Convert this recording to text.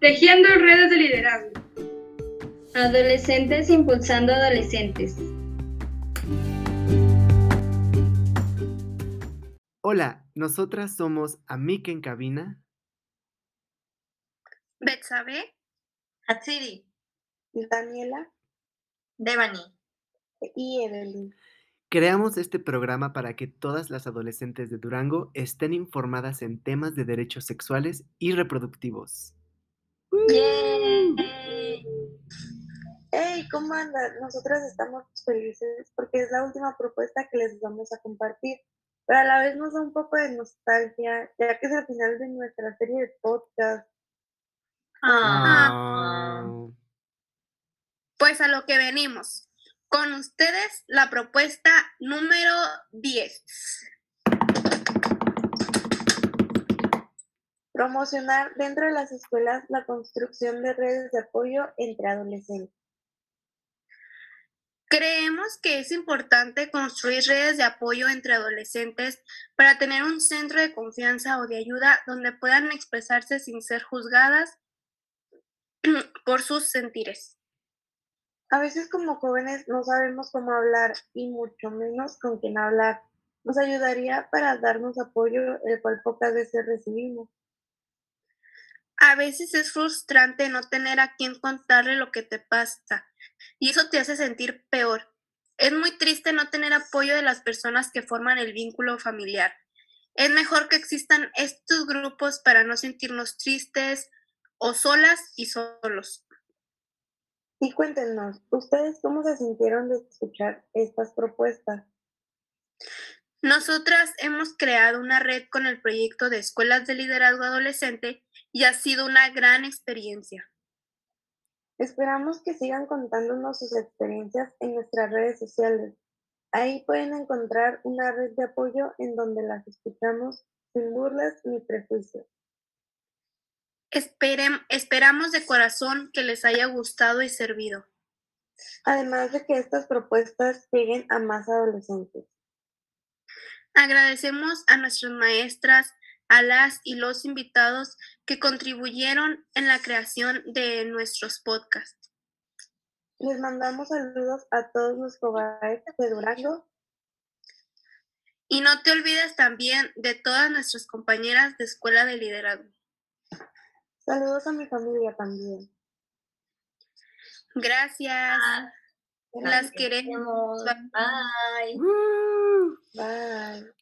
Tejiendo redes de liderazgo. Adolescentes impulsando adolescentes. Hola, nosotras somos Amik en cabina. Betsabe. Hatsiri. Daniela. Devani. Y Evelyn. Creamos este programa para que todas las adolescentes de Durango estén informadas en temas de derechos sexuales y reproductivos. ¡Yay! ¡Hey! ¿Cómo andan? Nosotras estamos felices porque es la última propuesta que les vamos a compartir, pero a la vez nos da un poco de nostalgia, ya que es el final de nuestra serie de podcast. Ah. Pues a lo que venimos. Con ustedes la propuesta número 10. Promocionar dentro de las escuelas la construcción de redes de apoyo entre adolescentes. Creemos que es importante construir redes de apoyo entre adolescentes para tener un centro de confianza o de ayuda donde puedan expresarse sin ser juzgadas por sus sentires. A veces como jóvenes no sabemos cómo hablar y mucho menos con quién hablar. Nos ayudaría para darnos apoyo, el cual pocas veces recibimos. A veces es frustrante no tener a quien contarle lo que te pasa y eso te hace sentir peor. Es muy triste no tener apoyo de las personas que forman el vínculo familiar. Es mejor que existan estos grupos para no sentirnos tristes o solas y solos. Y cuéntenos, ¿ustedes cómo se sintieron de escuchar estas propuestas? Nosotras hemos creado una red con el proyecto de escuelas de liderazgo adolescente y ha sido una gran experiencia. Esperamos que sigan contándonos sus experiencias en nuestras redes sociales. Ahí pueden encontrar una red de apoyo en donde las escuchamos sin burlas ni prejuicios esperamos de corazón que les haya gustado y servido. Además de que estas propuestas lleguen a más adolescentes. Agradecemos a nuestras maestras, a las y los invitados que contribuyeron en la creación de nuestros podcasts. Les mandamos saludos a todos los cobayes de Durango. Y no te olvides también de todas nuestras compañeras de Escuela de Liderazgo. Saludos a mi familia también. Gracias. Las queremos. Bye. Bye.